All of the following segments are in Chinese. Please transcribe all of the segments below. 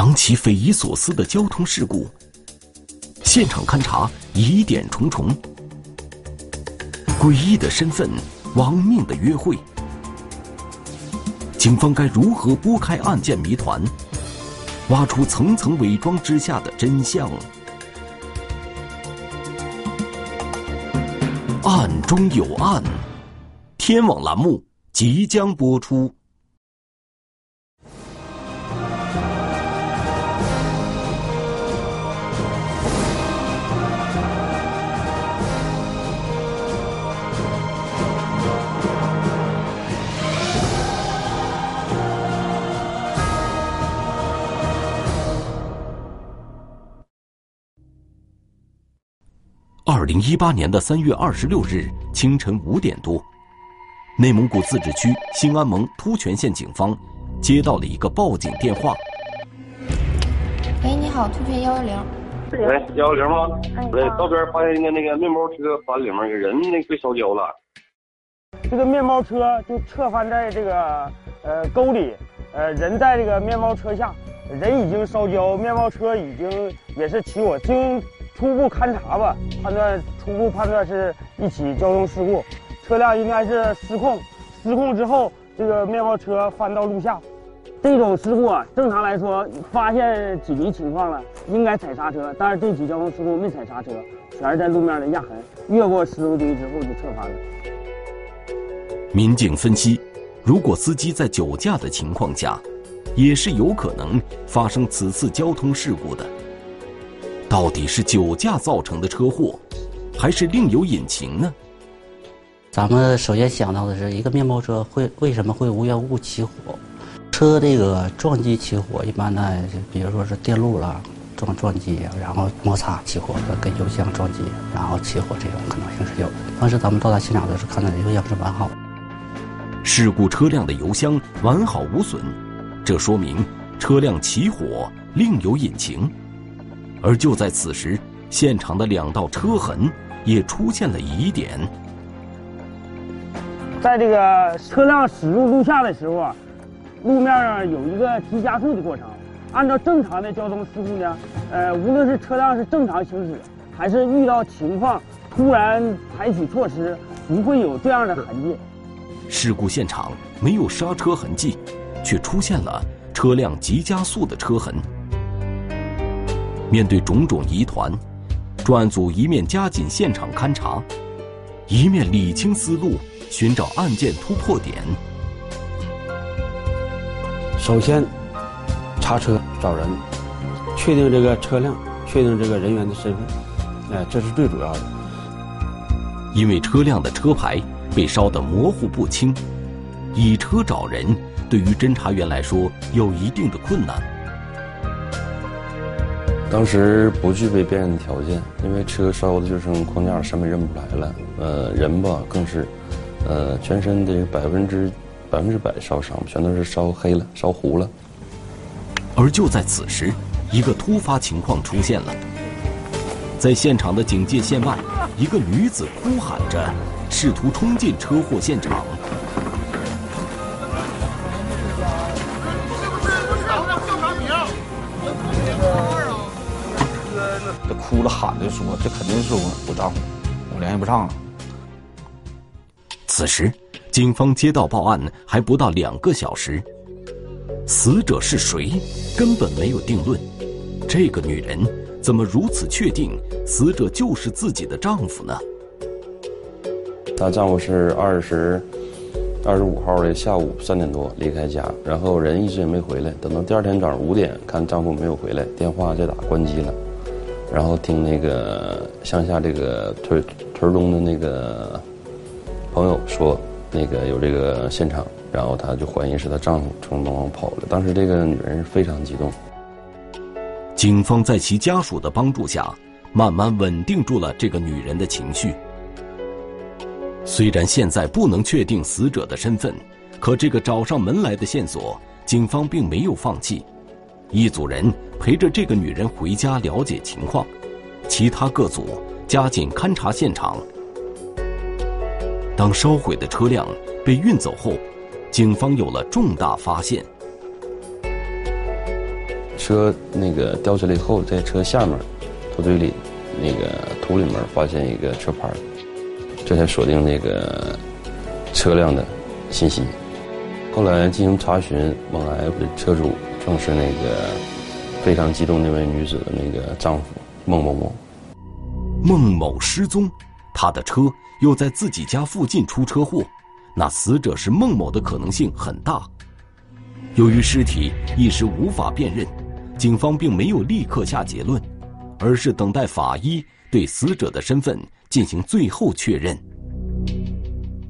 两起匪夷所思的交通事故，现场勘查疑点重重，诡异的身份，亡命的约会，警方该如何拨开案件谜团，挖出层层伪装之下的真相？案中有案，天网栏目即将播出。零一八年的三月二十六日清晨五点多，内蒙古自治区兴安盟突泉县警方接到了一个报警电话。喂，你好，突泉幺幺零。喂，幺幺零吗？喂，道边发现一个那个面包车翻里面个人那被烧焦了。这个面包车就侧翻在这个呃沟里，呃人在这个面包车下，人已经烧焦，面包车已经也是起火。经初步勘查吧，判断初步判断是一起交通事故，车辆应该是失控，失控之后这个面包车翻到路下。这种事故啊，正常来说发现紧急情况了，应该踩刹车，但是这起交通事故没踩刹车，全是在路面的压痕，越过石头堆之后就侧翻了。民警分析，如果司机在酒驾的情况下，也是有可能发生此次交通事故的。到底是酒驾造成的车祸，还是另有隐情呢？咱们首先想到的是一个面包车会为什么会无缘无故起火？车这个撞击起火，一般呢，比如说是电路了撞撞击，然后摩擦起火，跟油箱撞击，然后起火这种可能性是有的。当时咱们到达现场的时候，看到油箱是完好。事故车辆的油箱完好无损，这说明车辆起火另有隐情。而就在此时，现场的两道车痕也出现了疑点。在这个车辆驶入路下的时候啊，路面上有一个急加速的过程。按照正常的交通事故呢，呃，无论是车辆是正常行驶，还是遇到情况突然采取措施，不会有这样的痕迹。事故现场没有刹车痕迹，却出现了车辆急加速的车痕。面对种种疑团，专案组一面加紧现场勘查，一面理清思路，寻找案件突破点。首先，查车找人，确定这个车辆，确定这个人员的身份，哎，这是最主要的。因为车辆的车牌被烧得模糊不清，以车找人，对于侦查员来说有一定的困难。当时不具备辨认条件，因为车烧的就剩框架什么也认不出来了。呃，人吧更是，呃，全身的百分之百分之百烧伤，全都是烧黑了、烧糊了。而就在此时，一个突发情况出现了，在现场的警戒线外，一个女子哭喊着，试图冲进车祸现场。哭着喊着说：“这肯定是我我丈夫，我联系不上了。”此时，警方接到报案还不到两个小时，死者是谁根本没有定论。这个女人怎么如此确定死者就是自己的丈夫呢？她丈夫是二十二十五号的下午三点多离开家，然后人一直也没回来。等到第二天早上五点，看丈夫没有回来，电话再打关机了。然后听那个乡下这个屯屯中的那个朋友说，那个有这个现场，然后她就怀疑是她丈夫从农房跑了。当时这个女人是非常激动。警方在其家属的帮助下，慢慢稳定住了这个女人的情绪。虽然现在不能确定死者的身份，可这个找上门来的线索，警方并没有放弃。一组人陪着这个女人回家了解情况，其他各组加紧勘查现场。当烧毁的车辆被运走后，警方有了重大发现。车那个吊起来以后，在车下面土堆里那个土里面发现一个车牌，这才锁定那个车辆的信息。后来进行查询，往来车主正是那个非常激动那位女子的那个丈夫孟某某。孟某失踪，他的车又在自己家附近出车祸，那死者是孟某的可能性很大。由于尸体一时无法辨认，警方并没有立刻下结论，而是等待法医对死者的身份进行最后确认。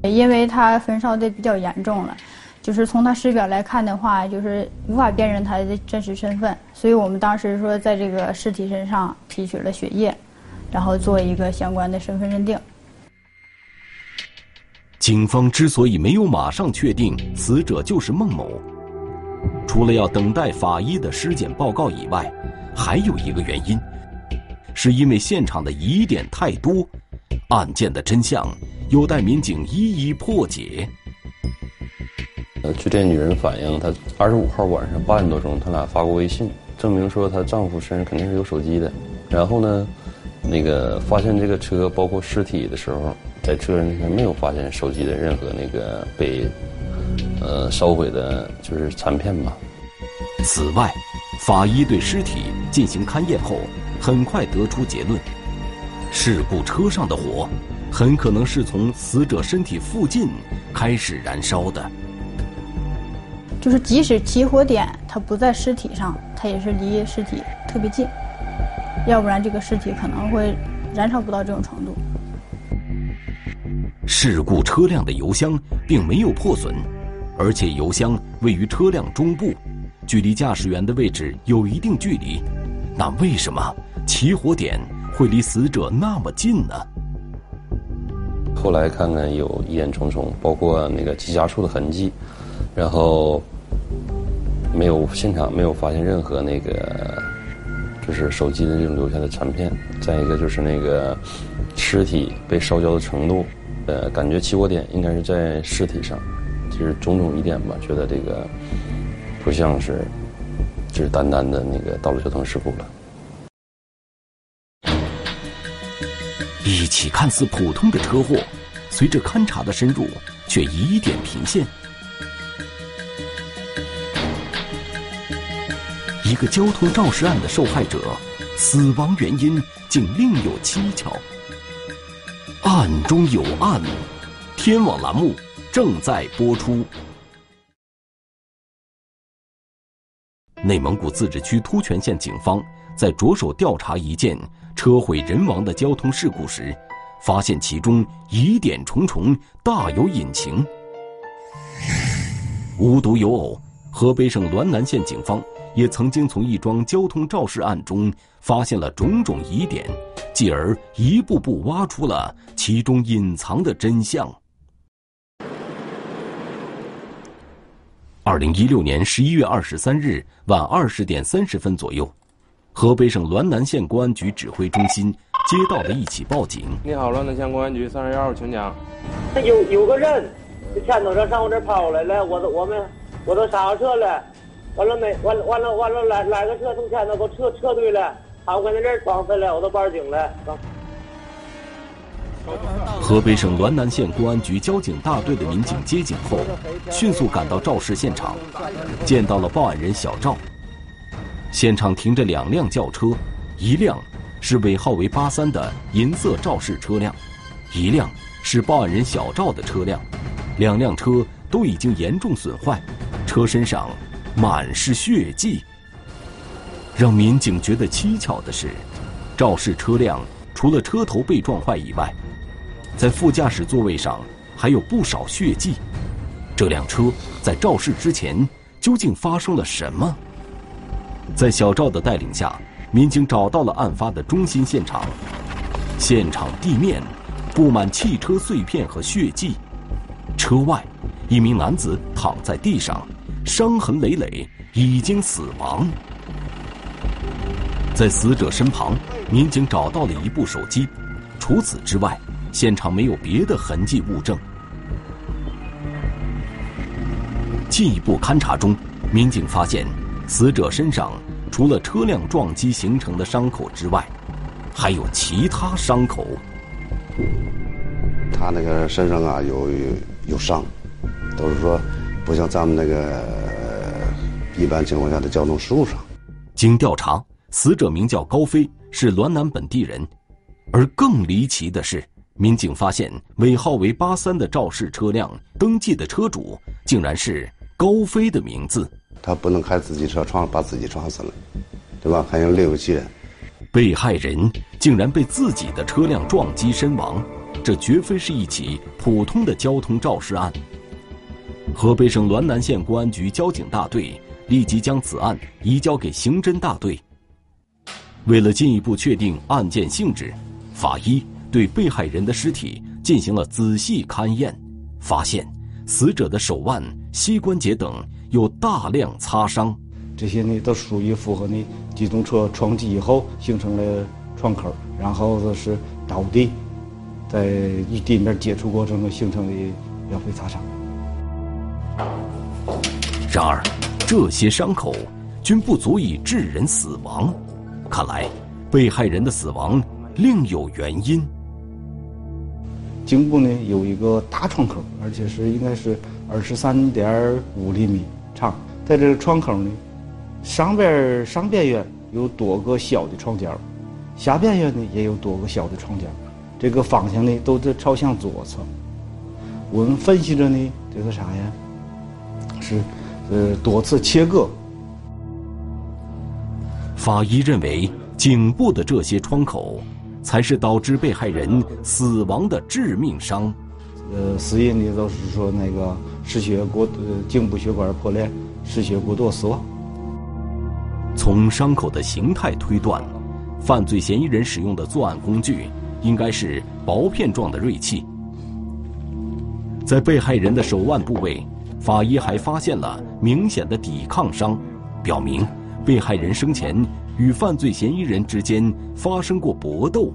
因为他焚烧的比较严重了。就是从他尸表来看的话，就是无法辨认他的真实身份，所以我们当时说在这个尸体身上提取了血液，然后做一个相关的身份认定。警方之所以没有马上确定死者就是孟某，除了要等待法医的尸检报告以外，还有一个原因，是因为现场的疑点太多，案件的真相有待民警一一破解。呃，据这女人反映，她二十五号晚上八点多钟，她俩发过微信，证明说她丈夫身上肯定是有手机的。然后呢，那个发现这个车包括尸体的时候，在车上没有发现手机的任何那个被呃烧毁的，就是残片吧。此外，法医对尸体进行勘验后，很快得出结论：事故车上的火很可能是从死者身体附近开始燃烧的。就是即使起火点它不在尸体上，它也是离尸体特别近，要不然这个尸体可能会燃烧不到这种程度。事故车辆的油箱并没有破损，而且油箱位于车辆中部，距离驾驶员的位置有一定距离。那为什么起火点会离死者那么近呢？后来看看有疑点重重，包括那个机夹处的痕迹，然后。没有现场没有发现任何那个，就是手机的这种留下的残片。再一个就是那个尸体被烧焦的程度，呃，感觉起火点应该是在尸体上，就是种种疑点吧，觉得这个不像是，就是单单的那个道路交通事故了。一起看似普通的车祸，随着勘查的深入，却疑点频现。一个交通肇事案的受害者，死亡原因竟另有蹊跷。案中有案，天网栏目正在播出。内蒙古自治区突泉县警方在着手调查一件车毁人亡的交通事故时，发现其中疑点重重，大有隐情。无独有偶，河北省滦南县警方。也曾经从一桩交通肇事案中发现了种种疑点，继而一步步挖出了其中隐藏的真相。二零一六年十一月二十三日晚二十点三十分左右，河北省滦南县公安局指挥中心接到了一起报警。你好，滦南县公安局三十一号，请讲。有有个人，前头车上我这跑来了，我都我们我都刹车了。完了没？完了完了完了！来来个车从前头给我撤撤退了，他们搁那这儿撞死了，我都报警了。河北省滦南县公安局交警大队的民警接警后，迅速赶到肇事现场，见到了报案人小赵。现场停着两辆轿车，一辆是尾号为八三的银色肇事车辆，一辆是报案人小赵的车辆，两辆车都已经严重损坏，车身上。满是血迹。让民警觉得蹊跷的是，肇事车辆除了车头被撞坏以外，在副驾驶座位上还有不少血迹。这辆车在肇事之前究竟发生了什么？在小赵的带领下，民警找到了案发的中心现场。现场地面布满汽车碎片和血迹，车外一名男子躺在地上。伤痕累累，已经死亡。在死者身旁，民警找到了一部手机。除此之外，现场没有别的痕迹物证。进一步勘查中，民警发现，死者身上除了车辆撞击形成的伤口之外，还有其他伤口。他那个身上啊有有伤，都是说不像咱们那个一般情况下的交通事故上。经调查，死者名叫高飞，是滦南本地人。而更离奇的是，民警发现尾号为八三的肇事车辆登记的车主竟然是高飞的名字。他不能开自己车撞把自己撞死了，对吧？还有另有其人。被害人竟然被自己的车辆撞击身亡，这绝非是一起普通的交通肇事案。河北省滦南县公安局交警大队立即将此案移交给刑侦大队。为了进一步确定案件性质，法医对被害人的尸体进行了仔细勘验，发现死者的手腕、膝关节等有大量擦伤。这些呢都属于符合呢机动车撞击以后形成的创口，然后就是倒地，在与地面接触过程中形成的描绘擦伤。然而，这些伤口均不足以致人死亡。看来，被害人的死亡另有原因。颈部呢有一个大创口，而且是应该是二十三点五厘米长，在这个创口呢。上边上边缘有多个小的创角，下边缘呢也有多个小的创角，这个方向呢都是朝向左侧。我们分析着呢，这个啥呀？是呃多次切割。法医认为，颈部的这些创口，才是导致被害人死亡的致命伤。呃，死因呢都是说那个失血过呃，颈部血管破裂，失血过多死亡。从伤口的形态推断，犯罪嫌疑人使用的作案工具应该是薄片状的锐器。在被害人的手腕部位，法医还发现了明显的抵抗伤，表明被害人生前与犯罪嫌疑人之间发生过搏斗。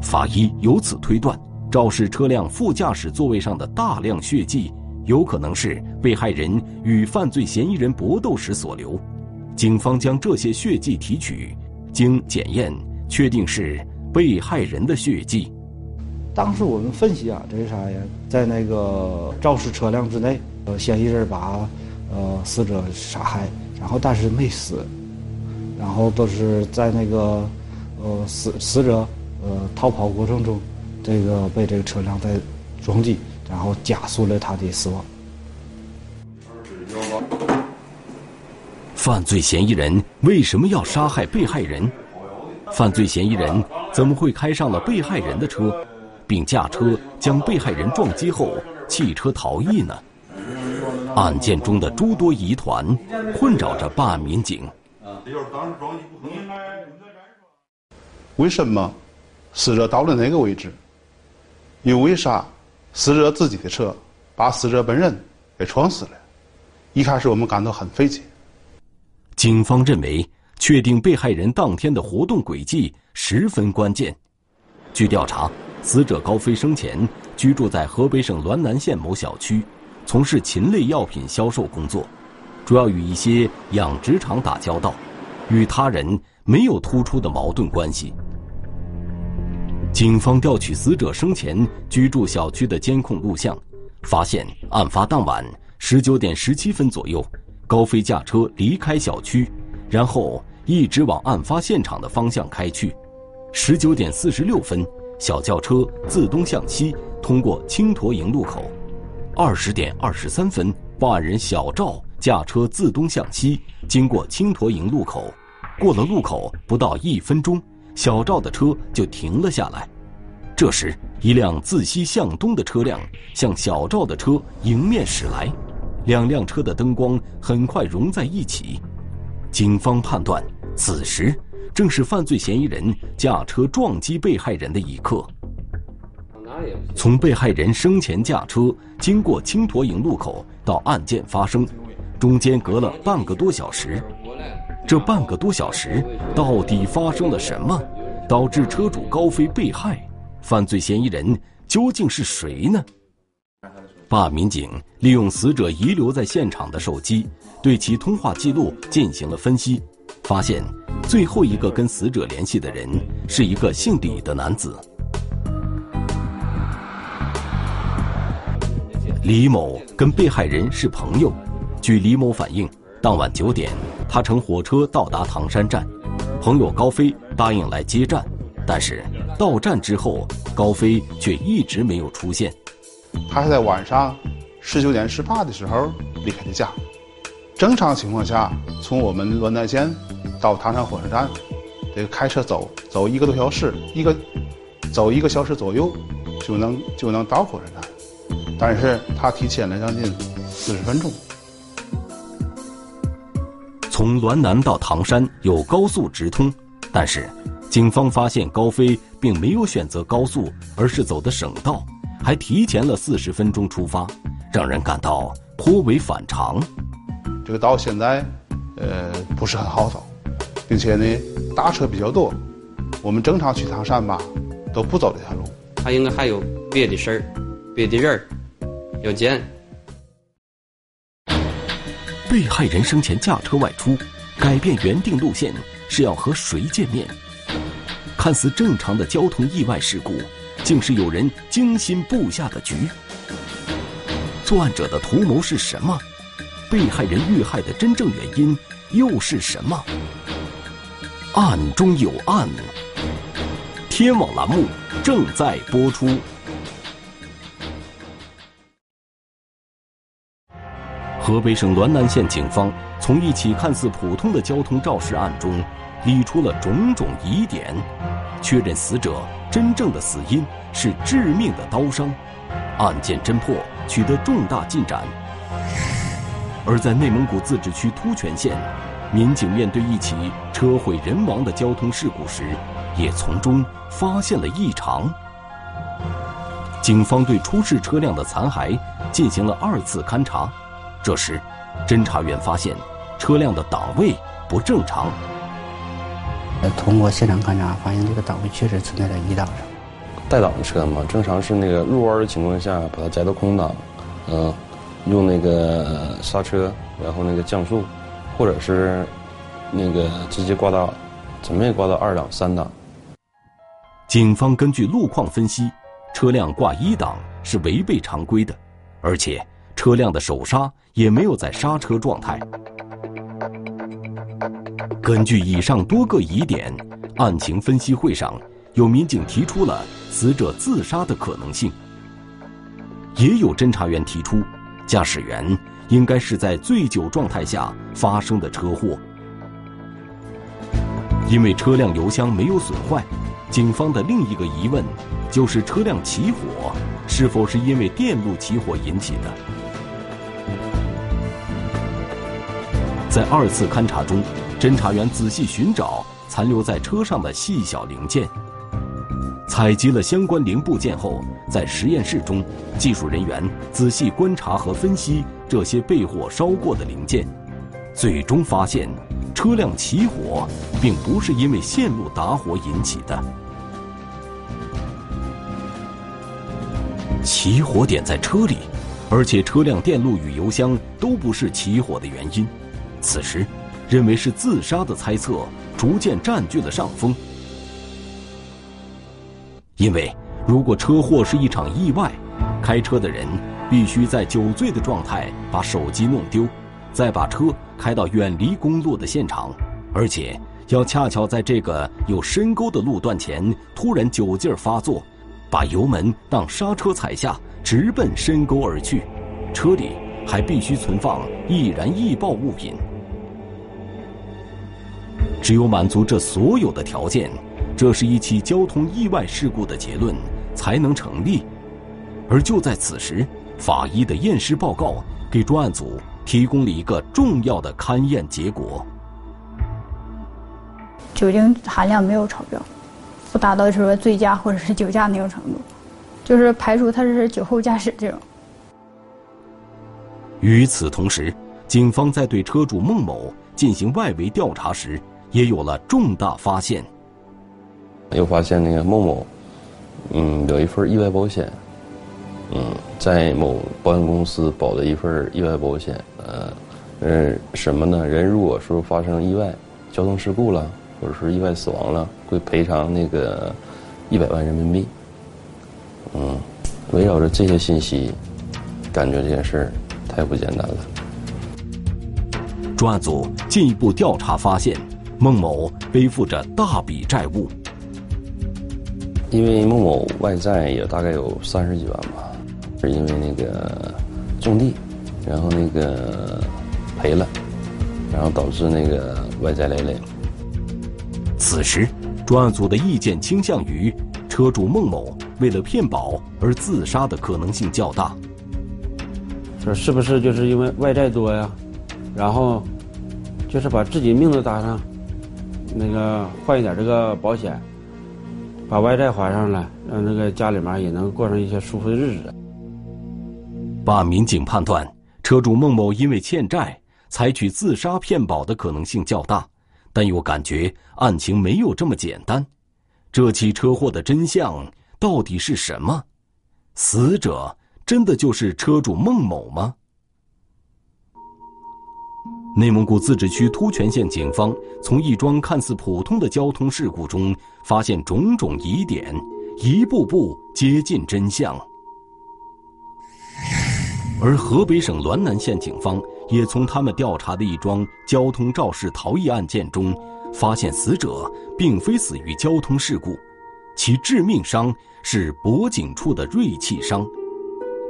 法医由此推断，肇事车辆副驾驶座位上的大量血迹。有可能是被害人与犯罪嫌疑人搏斗时所留，警方将这些血迹提取，经检验确定是被害人的血迹。当时我们分析啊，这是啥呀？在那个肇事车辆之内，呃，嫌疑人把呃死者杀害，然后但是没死，然后都是在那个呃死死者呃逃跑过程中，这个被这个车辆在撞击。然后加速了他的死亡。犯罪嫌疑人为什么要杀害被害人？犯罪嫌疑人怎么会开上了被害人的车，并驾车将被害人撞击后弃车逃逸呢？案件中的诸多疑团困扰着办案民警。为什么死者到了那个位置？又为啥？死者自己的车把死者本人给撞死了，一开始我们感到很费解。警方认为，确定被害人当天的活动轨迹十分关键。据调查，死者高飞生前居住在河北省滦南县某小区，从事禽类药品销售工作，主要与一些养殖场打交道，与他人没有突出的矛盾关系。警方调取死者生前居住小区的监控录像，发现案发当晚十九点十七分左右，高飞驾车离开小区，然后一直往案发现场的方向开去。十九点四十六分，小轿车自东向西通过青驼营路口。二十点二十三分，报案人小赵驾车自东向西经过青驼营路口，过了路口不到一分钟。小赵的车就停了下来，这时一辆自西向东的车辆向小赵的车迎面驶来，两辆车的灯光很快融在一起。警方判断，此时正是犯罪嫌疑人驾车撞击被害人的一刻。从被害人生前驾车经过青驼营路口到案件发生，中间隔了半个多小时。这半个多小时到底发生了什么，导致车主高飞被害？犯罪嫌疑人究竟是谁呢？办案民警利用死者遗留在现场的手机，对其通话记录进行了分析，发现最后一个跟死者联系的人是一个姓李的男子。李某跟被害人是朋友，据李某反映，当晚九点，他乘火车到达唐山站，朋友高飞答应来接站，但是到站之后，高飞却一直没有出现。他是在晚上十九点十八的时候离开的家。正常情况下，从我们滦南县到唐山火车站，得开车走走一个多小时，一个走一个小时左右就能就能到火车站。但是他提前了将近四十分钟。从滦南到唐山有高速直通，但是警方发现高飞并没有选择高速，而是走的省道。还提前了四十分钟出发，让人感到颇为反常。这个道现在，呃，不是很好走，并且呢，大车比较多。我们正常去唐山吧，都不走这条路。他应该还有别的事儿，别的人儿要见。被害人生前驾车外出，改变原定路线是要和谁见面？看似正常的交通意外事故。竟是有人精心布下的局。作案者的图谋是什么？被害人遇害的真正原因又是什么？案中有案。天网栏目正在播出。河北省滦南县警方从一起看似普通的交通肇事案中，理出了种种疑点，确认死者。真正的死因是致命的刀伤，案件侦破取得重大进展。而在内蒙古自治区突泉县，民警面对一起车毁人亡的交通事故时，也从中发现了异常。警方对出事车辆的残骸进行了二次勘查，这时，侦查员发现车辆的档位不正常。通过现场勘查，发现这个档位确实存在在一档上。带档的车嘛，正常是那个入弯的情况下，把它摘到空档，嗯，用那个刹车，然后那个降速，或者是那个直接挂到，怎么也挂到二档、三档。警方根据路况分析，车辆挂一档是违背常规的，而且车辆的手刹也没有在刹车状态。根据以上多个疑点，案情分析会上，有民警提出了死者自杀的可能性。也有侦查员提出，驾驶员应该是在醉酒状态下发生的车祸。因为车辆油箱没有损坏，警方的另一个疑问就是车辆起火是否是因为电路起火引起的。在二次勘查中。侦查员仔细寻找残留在车上的细小零件，采集了相关零部件后，在实验室中，技术人员仔细观察和分析这些被火烧过的零件，最终发现，车辆起火并不是因为线路打火引起的，起火点在车里，而且车辆电路与油箱都不是起火的原因，此时。认为是自杀的猜测逐渐占据了上风，因为如果车祸是一场意外，开车的人必须在酒醉的状态把手机弄丢，再把车开到远离公路的现场，而且要恰巧在这个有深沟的路段前突然酒劲发作，把油门当刹车踩下，直奔深沟而去，车里还必须存放易燃易爆物品。只有满足这所有的条件，这是一起交通意外事故的结论才能成立。而就在此时，法医的验尸报告给专案组提供了一个重要的勘验结果：酒精含量没有超标，不达到说醉驾或者是酒驾那种程度，就是排除他是酒后驾驶这种。与此同时，警方在对车主孟某进行外围调查时。也有了重大发现，又发现那个孟某，嗯，有一份意外保险，嗯，在某保险公司保的一份意外保险，呃，呃，什么呢？人如果说发生意外、交通事故了，或者是意外死亡了，会赔偿那个一百万人民币。嗯，围绕着这些信息，感觉这件事儿太不简单了。专案组进一步调查发现，孟某背负着大笔债务。因为孟某外债也大概有三十几万吧，是因为那个种地，然后那个赔了，然后导致那个外债累累。此时，专案组的意见倾向于车主孟某为了骗保而自杀的可能性较大。说是不是就是因为外债多呀？然后就是把自己命都搭上，那个换一点这个保险。把外债还上了，让那个家里面也能过上一些舒服的日子。办案民警判断，车主孟某因为欠债，采取自杀骗保的可能性较大，但又感觉案情没有这么简单。这起车祸的真相到底是什么？死者真的就是车主孟某吗？内蒙古自治区突泉县警方从一桩看似普通的交通事故中发现种种疑点，一步步接近真相。而河北省滦南县警方也从他们调查的一桩交通肇事逃逸案件中，发现死者并非死于交通事故，其致命伤是脖颈处的锐器伤，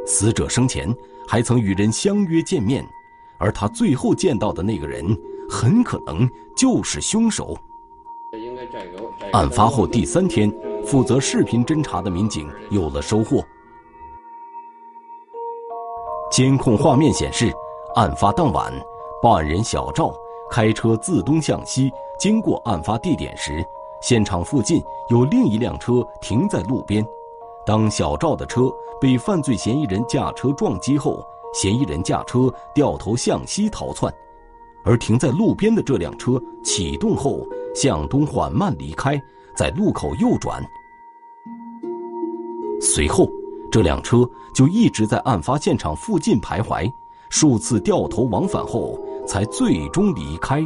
死者生前还曾与人相约见面。而他最后见到的那个人，很可能就是凶手。案发后第三天，负责视频侦查的民警有了收获。监控画面显示，案发当晚，报案人小赵开车自东向西经过案发地点时，现场附近有另一辆车停在路边。当小赵的车被犯罪嫌疑人驾车撞击后，嫌疑人驾车掉头向西逃窜，而停在路边的这辆车启动后向东缓慢离开，在路口右转。随后，这辆车就一直在案发现场附近徘徊，数次掉头往返后才最终离开。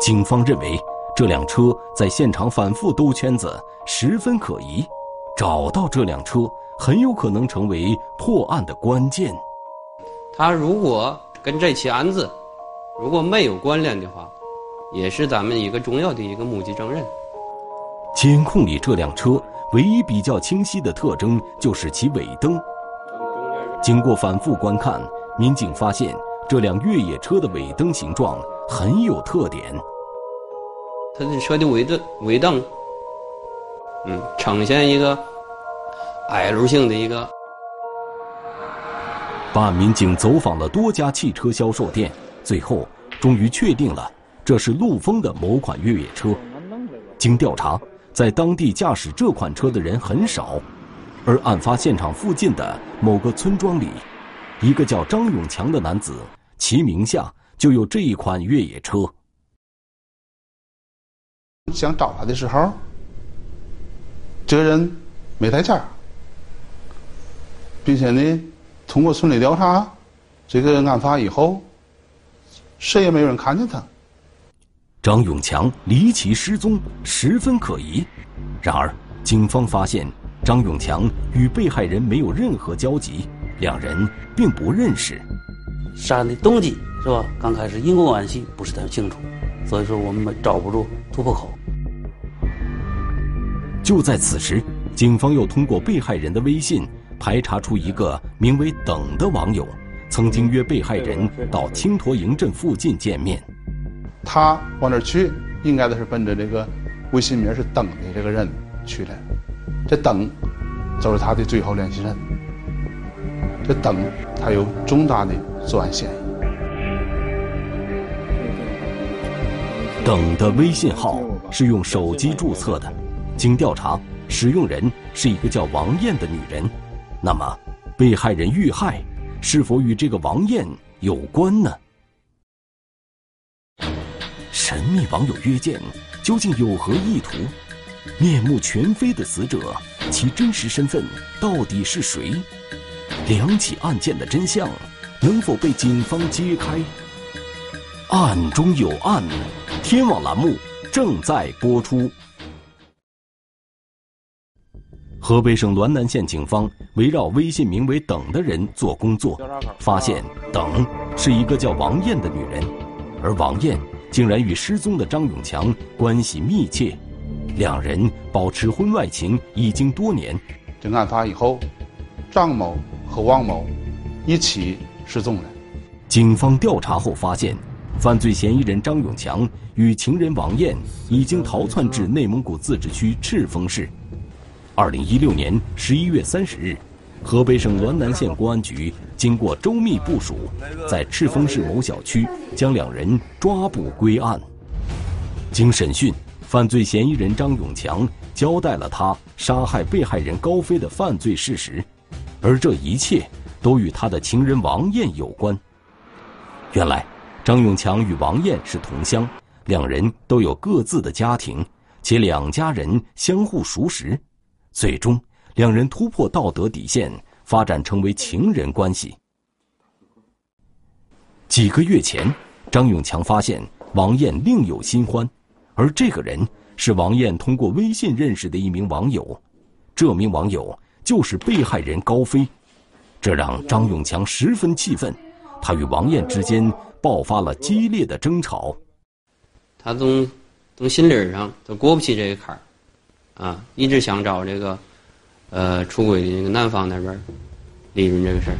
警方认为，这辆车在现场反复兜圈子，十分可疑。找到这辆车很有可能成为破案的关键。他如果跟这起案子如果没有关联的话，也是咱们一个重要的一个目击证人。监控里这辆车唯一比较清晰的特征就是其尾灯。经过反复观看，民警发现这辆越野车的尾灯形状很有特点。它的车的尾灯尾灯。嗯，呈现一个 L 型的一个。办案民警走访了多家汽车销售店，最后终于确定了这是陆风的某款越野车。经调查，在当地驾驶这款车的人很少，而案发现场附近的某个村庄里，一个叫张永强的男子，其名下就有这一款越野车。想找他的时候。这个人没在家，并且呢，通过村里调查，这个案发以后，谁也没有人看见他。张永强离奇失踪，十分可疑。然而，警方发现张永强与被害人没有任何交集，两人并不认识。杀人的动机是吧？刚开始因果关系不是太清楚，所以说我们找不住突破口。就在此时，警方又通过被害人的微信排查出一个名为“等”的网友，曾经约被害人到青坨营镇附近见面。他往那儿去，应该都是奔着这个微信名是“等”的这个人去的。这“等”就是他的最后联系人。这“等”他有重大的作案嫌疑。等的微信号是用手机注册的。经调查，使用人是一个叫王艳的女人。那么，被害人遇害是否与这个王艳有关呢？神秘网友约见究竟有何意图？面目全非的死者，其真实身份到底是谁？两起案件的真相能否被警方揭开？案中有案，天网栏目正在播出。河北省滦南县警方围绕微信名为“等”的人做工作，发现“等”是一个叫王艳的女人，而王艳竟然与失踪的张永强关系密切，两人保持婚外情已经多年。经案发以后，张某和王某一起失踪了。警方调查后发现，犯罪嫌疑人张永强与情人王艳已经逃窜至内蒙古自治区赤峰市。二零一六年十一月三十日，河北省滦南县公安局经过周密部署，在赤峰市某小区将两人抓捕归案。经审讯，犯罪嫌疑人张永强交代了他杀害被害人高飞的犯罪事实，而这一切都与他的情人王艳有关。原来，张永强与王艳是同乡，两人都有各自的家庭，且两家人相互熟识。最终，两人突破道德底线，发展成为情人关系。几个月前，张永强发现王艳另有新欢，而这个人是王艳通过微信认识的一名网友，这名网友就是被害人高飞，这让张永强十分气愤，他与王艳之间爆发了激烈的争吵。他从从心理上他过不去这个坎儿。啊，一直想找这个，呃，出轨的那个男方那边利润这个事儿。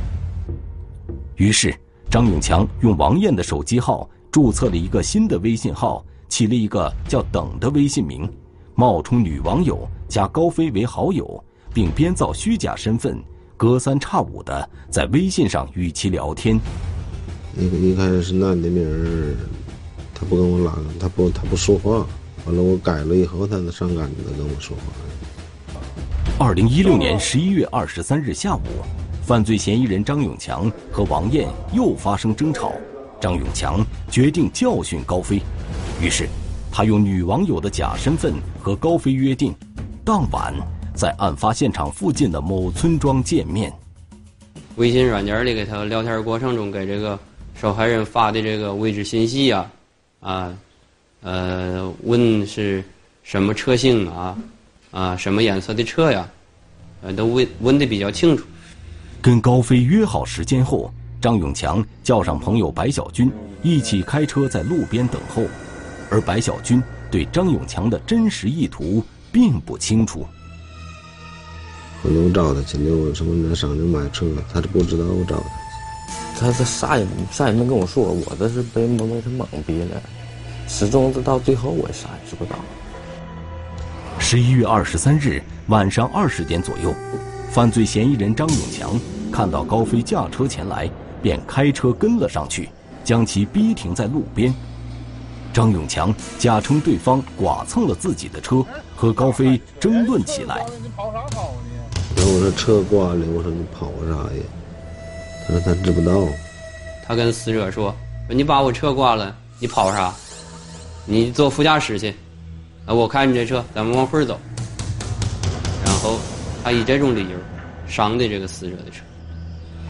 于是，张永强用王艳的手机号注册了一个新的微信号，起了一个叫“等”的微信名，冒充女网友加高飞为好友，并编造虚假身份，隔三差五的在微信上与其聊天。那个一开始是男的名儿，他不跟我拉，他不他不说话。完了，我改了以后，他才上赶着跟我说话。二零一六年十一月二十三日下午，犯罪嫌疑人张永强和王艳又发生争吵，张永强决定教训高飞，于是他用女网友的假身份和高飞约定，当晚在案发现场附近的某村庄见面。微信软件里给他聊天过程中给这个受害人发的这个位置信息呀，啊。呃，问是什么车型啊？啊，什么颜色的车呀？呃，都问问的比较清楚。跟高飞约好时间后，张永强叫上朋友白小军一起开车在路边等候，而白小军对张永强的真实意图并不清楚。后来我找他去了，我什么上那买车，他都不知道我找他。他他啥也啥也没跟我说，我这是被蒙被他蒙蔽了。始终到最后，我啥也知不道。十一月二十三日晚上二十点左右，犯罪嫌疑人张永强看到高飞驾车前来，便开车跟了上去，将其逼停在路边。张永强假称对方剐蹭了自己的车，和高飞争论起来。然后我说车挂了，我说你跑啥呀？他说他知不道。他跟死者说：“你把我车挂了，你跑啥？”你坐副驾驶去，啊，我开你这车，咱们往回走。然后他以这种理由伤的这个死者的车。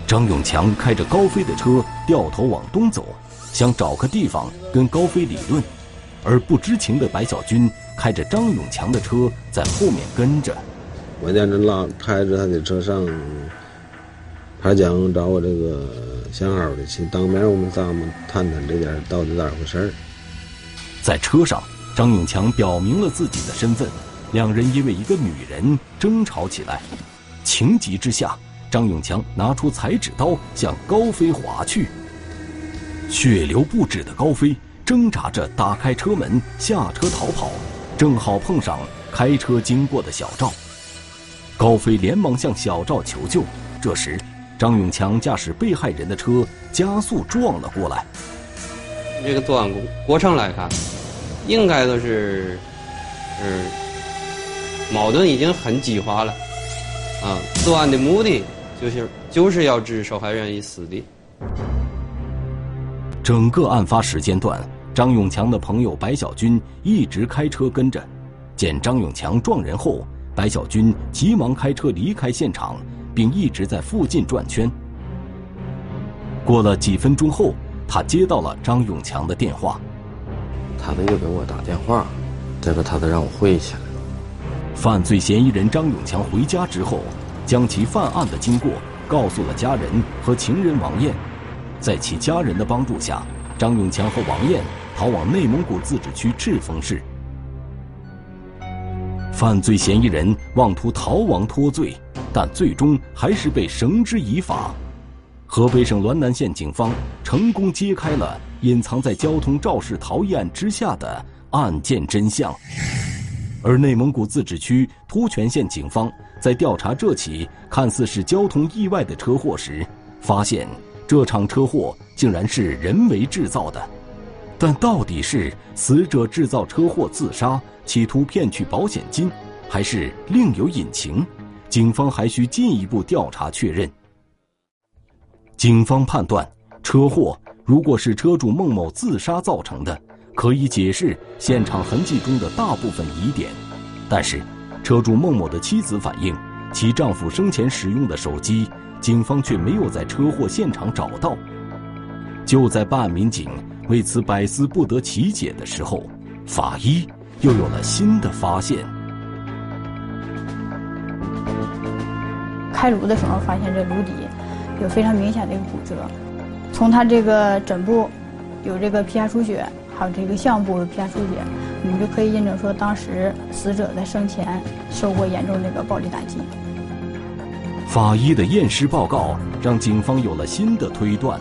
张永强开着高飞的车掉头往东走，想找个地方跟高飞理论，而不知情的白小军开着张永强的车在后面跟着。我见这拉开着他的车上，他想找我这个相好的去当面，我们咱们谈谈这点到底咋回事儿。在车上，张永强表明了自己的身份，两人因为一个女人争吵起来。情急之下，张永强拿出裁纸刀向高飞划去。血流不止的高飞挣扎着打开车门下车逃跑，正好碰上开车经过的小赵。高飞连忙向小赵求救，这时张永强驾驶被害人的车加速撞了过来。这个作案过程来看。应该都是，嗯，矛盾已经很激化了，啊，作案的目的就是就是要置受害人于死地。整个案发时间段，张永强的朋友白小军一直开车跟着，见张永强撞人后，白小军急忙开车离开现场，并一直在附近转圈。过了几分钟后，他接到了张永强的电话，他的又给我打电话，这个他得让我回去。犯罪嫌疑人张永强回家之后，将其犯案的经过告诉了家人和情人王艳。在其家人的帮助下，张永强和王艳逃往内蒙古自治区赤峰市。犯罪嫌疑人妄图逃亡脱罪，但最终还是被绳之以法。河北省滦南县警方成功揭开了隐藏在交通肇事逃逸案之下的案件真相，而内蒙古自治区突泉县警方在调查这起看似是交通意外的车祸时，发现这场车祸竟然是人为制造的。但到底是死者制造车祸自杀，企图骗取保险金，还是另有隐情？警方还需进一步调查确认。警方判断，车祸如果是车主孟某自杀造成的，可以解释现场痕迹中的大部分疑点。但是，车主孟某的妻子反映，其丈夫生前使用的手机，警方却没有在车祸现场找到。就在办案民警为此百思不得其解的时候，法医又有了新的发现。开颅的时候发现这颅底。有非常明显的一个骨折，从他这个枕部有这个皮下出血，还有这个项部有皮下出血，我们就可以印证说，当时死者在生前受过严重这个暴力打击。法医的验尸报告让警方有了新的推断。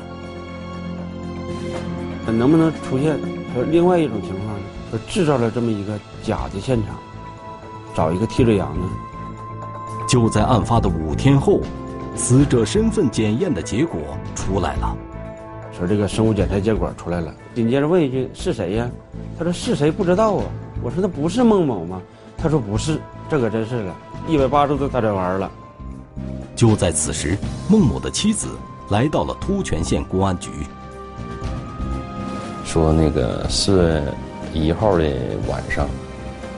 能不能出现说另外一种情况呢？说制造了这么一个假的现场，找一个替罪羊呢？就在案发的五天后。死者身份检验的结果出来了，说这个生物检测结果出来了。紧接着问一句是谁呀？他说是谁不知道啊。我说那不是孟某吗？他说不是，这可真是了，一百八十度大转弯了。就在此时，孟某的妻子来到了突泉县公安局，说那个四月一号的晚上，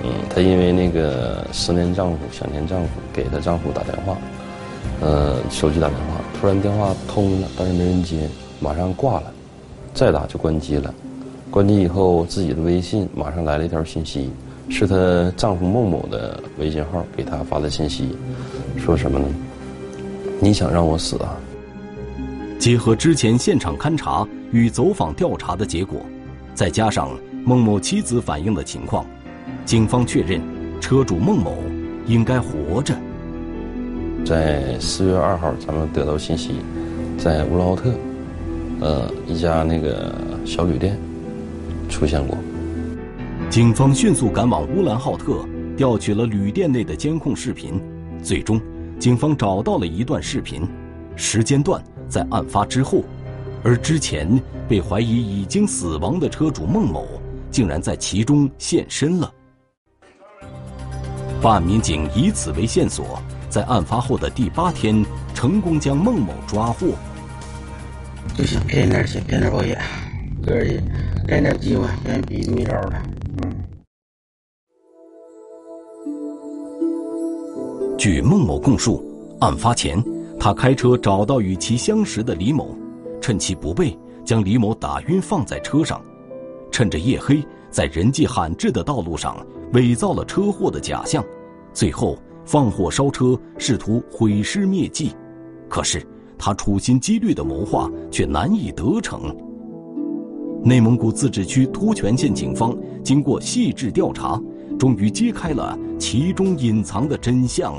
嗯，她因为那个思念丈夫、想念丈夫，给她丈夫打电话。呃，手机打电话，突然电话通了，但是没人接，马上挂了，再打就关机了。关机以后，自己的微信马上来了一条信息，是她丈夫孟某的微信号给她发的信息，说什么呢？你想让我死啊？结合之前现场勘查与走访调查的结果，再加上孟某妻子反映的情况，警方确认车主孟某应该活着。在四月二号，咱们得到信息，在乌拉浩特，呃，一家那个小旅店出现过。警方迅速赶往乌兰浩特，调取了旅店内的监控视频。最终，警方找到了一段视频，时间段在案发之后，而之前被怀疑已经死亡的车主孟某，竟然在其中现身了。办案民警以此为线索。在案发后的第八天，成功将孟某抓获。就想骗点钱，骗点保险，个人干点机会，别逼没招了。嗯据孟某供述，案发前，他开车找到与其相识的李某，趁其不备，将李某打晕放在车上，趁着夜黑，在人迹罕至的道路上伪造了车祸的假象，最后。放火烧车，试图毁尸灭迹，可是他处心积虑的谋划却难以得逞。内蒙古自治区突泉县警方经过细致调查，终于揭开了其中隐藏的真相。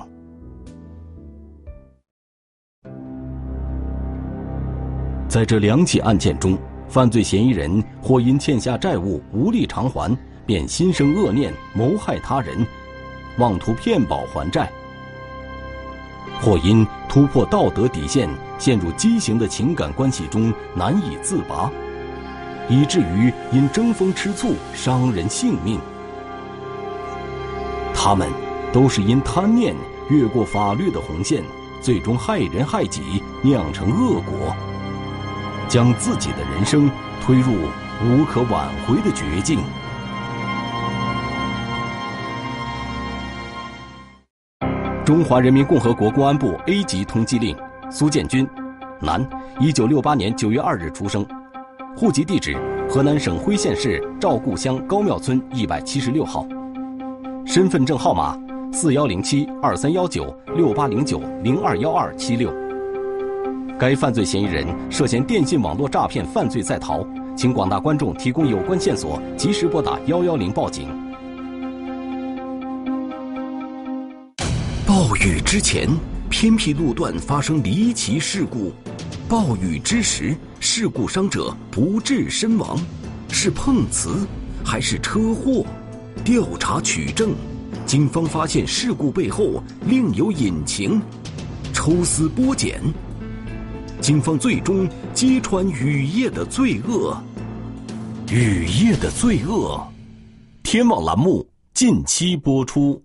在这两起案件中，犯罪嫌疑人或因欠下债务无力偿还，便心生恶念谋害他人。妄图骗保还债，或因突破道德底线，陷入畸形的情感关系中难以自拔，以至于因争风吃醋伤人性命。他们都是因贪念越过法律的红线，最终害人害己，酿成恶果，将自己的人生推入无可挽回的绝境。中华人民共和国公安部 A 级通缉令：苏建军，男，一九六八年九月二日出生，户籍地址河南省辉县市赵固乡高庙村一百七十六号，身份证号码四幺零七二三幺九六八零九零二幺二七六。该犯罪嫌疑人涉嫌电信网络诈骗犯罪在逃，请广大观众提供有关线索，及时拨打幺幺零报警。暴雨之前，偏僻路段发生离奇事故；暴雨之时，事故伤者不治身亡，是碰瓷还是车祸？调查取证，警方发现事故背后另有隐情，抽丝剥茧，警方最终揭穿雨夜的罪恶。雨夜的罪恶，天网栏目近期播出。